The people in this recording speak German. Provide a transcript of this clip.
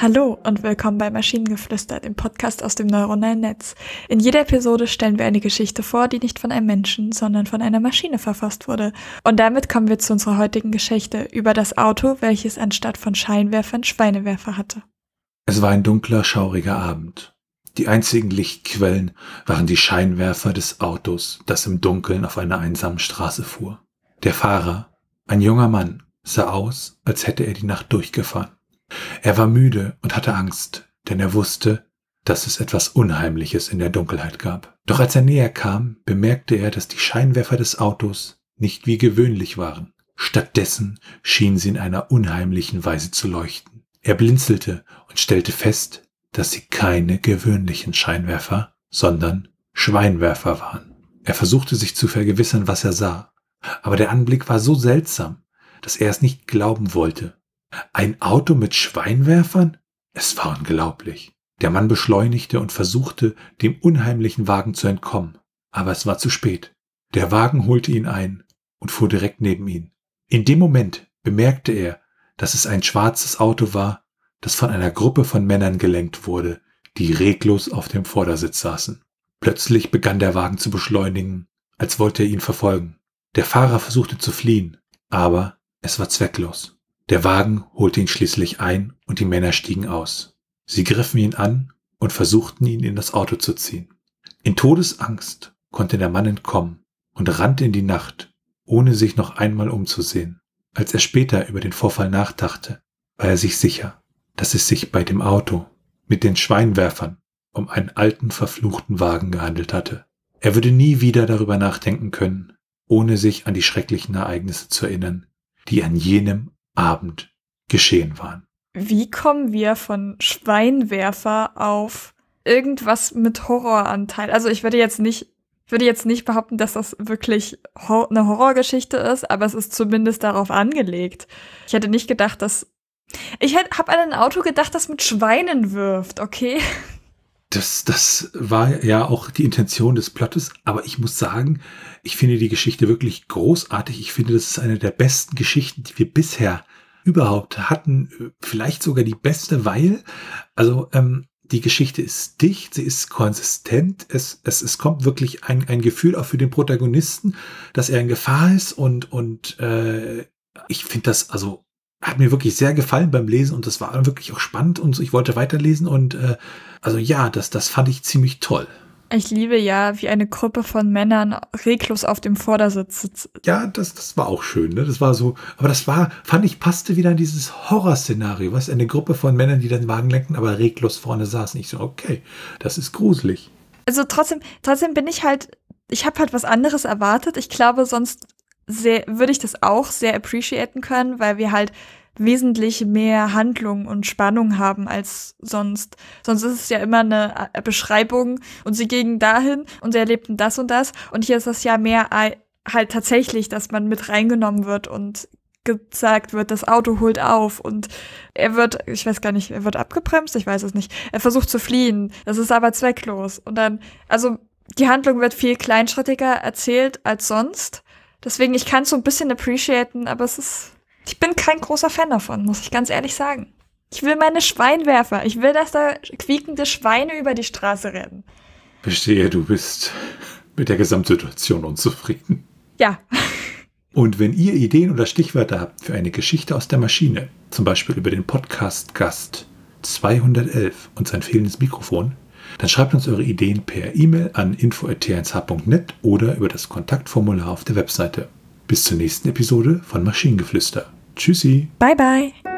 Hallo und willkommen bei Maschinengeflüster, dem Podcast aus dem neuronalen Netz. In jeder Episode stellen wir eine Geschichte vor, die nicht von einem Menschen, sondern von einer Maschine verfasst wurde. Und damit kommen wir zu unserer heutigen Geschichte über das Auto, welches anstatt von Scheinwerfern Schweinewerfer hatte. Es war ein dunkler, schauriger Abend. Die einzigen Lichtquellen waren die Scheinwerfer des Autos, das im Dunkeln auf einer einsamen Straße fuhr. Der Fahrer, ein junger Mann, sah aus, als hätte er die Nacht durchgefahren. Er war müde und hatte Angst, denn er wusste, dass es etwas Unheimliches in der Dunkelheit gab. Doch als er näher kam, bemerkte er, dass die Scheinwerfer des Autos nicht wie gewöhnlich waren. Stattdessen schienen sie in einer unheimlichen Weise zu leuchten. Er blinzelte und stellte fest, dass sie keine gewöhnlichen Scheinwerfer, sondern Schweinwerfer waren. Er versuchte sich zu vergewissern, was er sah, aber der Anblick war so seltsam, dass er es nicht glauben wollte. Ein Auto mit Schweinwerfern? Es war unglaublich. Der Mann beschleunigte und versuchte, dem unheimlichen Wagen zu entkommen. Aber es war zu spät. Der Wagen holte ihn ein und fuhr direkt neben ihn. In dem Moment bemerkte er, dass es ein schwarzes Auto war, das von einer Gruppe von Männern gelenkt wurde, die reglos auf dem Vordersitz saßen. Plötzlich begann der Wagen zu beschleunigen, als wollte er ihn verfolgen. Der Fahrer versuchte zu fliehen, aber es war zwecklos. Der Wagen holte ihn schließlich ein und die Männer stiegen aus. Sie griffen ihn an und versuchten ihn in das Auto zu ziehen. In Todesangst konnte der Mann entkommen und rannte in die Nacht, ohne sich noch einmal umzusehen. Als er später über den Vorfall nachdachte, war er sich sicher, dass es sich bei dem Auto mit den Schweinwerfern um einen alten verfluchten Wagen gehandelt hatte. Er würde nie wieder darüber nachdenken können, ohne sich an die schrecklichen Ereignisse zu erinnern, die an jenem Abend geschehen waren. Wie kommen wir von Schweinwerfer auf irgendwas mit Horroranteil? Also ich würde jetzt nicht, würde jetzt nicht behaupten, dass das wirklich eine Horrorgeschichte ist, aber es ist zumindest darauf angelegt. Ich hätte nicht gedacht, dass ich habe an ein Auto gedacht, das mit Schweinen wirft, okay? Das, das war ja auch die Intention des Plottes, aber ich muss sagen, ich finde die Geschichte wirklich großartig. Ich finde, das ist eine der besten Geschichten, die wir bisher überhaupt hatten. Vielleicht sogar die beste, weil, also ähm, die Geschichte ist dicht, sie ist konsistent, es, es, es kommt wirklich ein, ein Gefühl auch für den Protagonisten, dass er in Gefahr ist und, und äh, ich finde das also hat mir wirklich sehr gefallen beim Lesen und das war wirklich auch spannend und ich wollte weiterlesen und äh, also ja, das, das fand ich ziemlich toll. Ich liebe ja, wie eine Gruppe von Männern reglos auf dem Vordersitz sitzt. Ja, das, das war auch schön, ne? Das war so, aber das war, fand ich, passte wieder in dieses Horrorszenario, was eine Gruppe von Männern, die den Wagen lenken, aber reglos vorne saßen. Ich so, okay, das ist gruselig. Also trotzdem, trotzdem bin ich halt, ich habe halt was anderes erwartet. Ich glaube, sonst sehr, würde ich das auch sehr appreciaten können, weil wir halt wesentlich mehr Handlung und Spannung haben als sonst. Sonst ist es ja immer eine äh, Beschreibung und sie gingen dahin und sie erlebten das und das. Und hier ist das ja mehr halt tatsächlich, dass man mit reingenommen wird und gesagt wird, das Auto holt auf und er wird, ich weiß gar nicht, er wird abgebremst, ich weiß es nicht. Er versucht zu fliehen, das ist aber zwecklos. Und dann, also die Handlung wird viel kleinschrittiger erzählt als sonst. Deswegen, ich kann es so ein bisschen appreciaten, aber es ist ich bin kein großer Fan davon, muss ich ganz ehrlich sagen. Ich will meine Schweinwerfer. Ich will, dass da quiekende Schweine über die Straße rennen. Verstehe, du bist mit der Gesamtsituation unzufrieden. Ja. Und wenn ihr Ideen oder Stichwörter habt für eine Geschichte aus der Maschine, zum Beispiel über den Podcast-Gast 211 und sein fehlendes Mikrofon, dann schreibt uns eure Ideen per E-Mail an info.t1h.net oder über das Kontaktformular auf der Webseite. Bis zur nächsten Episode von Maschinengeflüster. Tschüssi. Bye bye.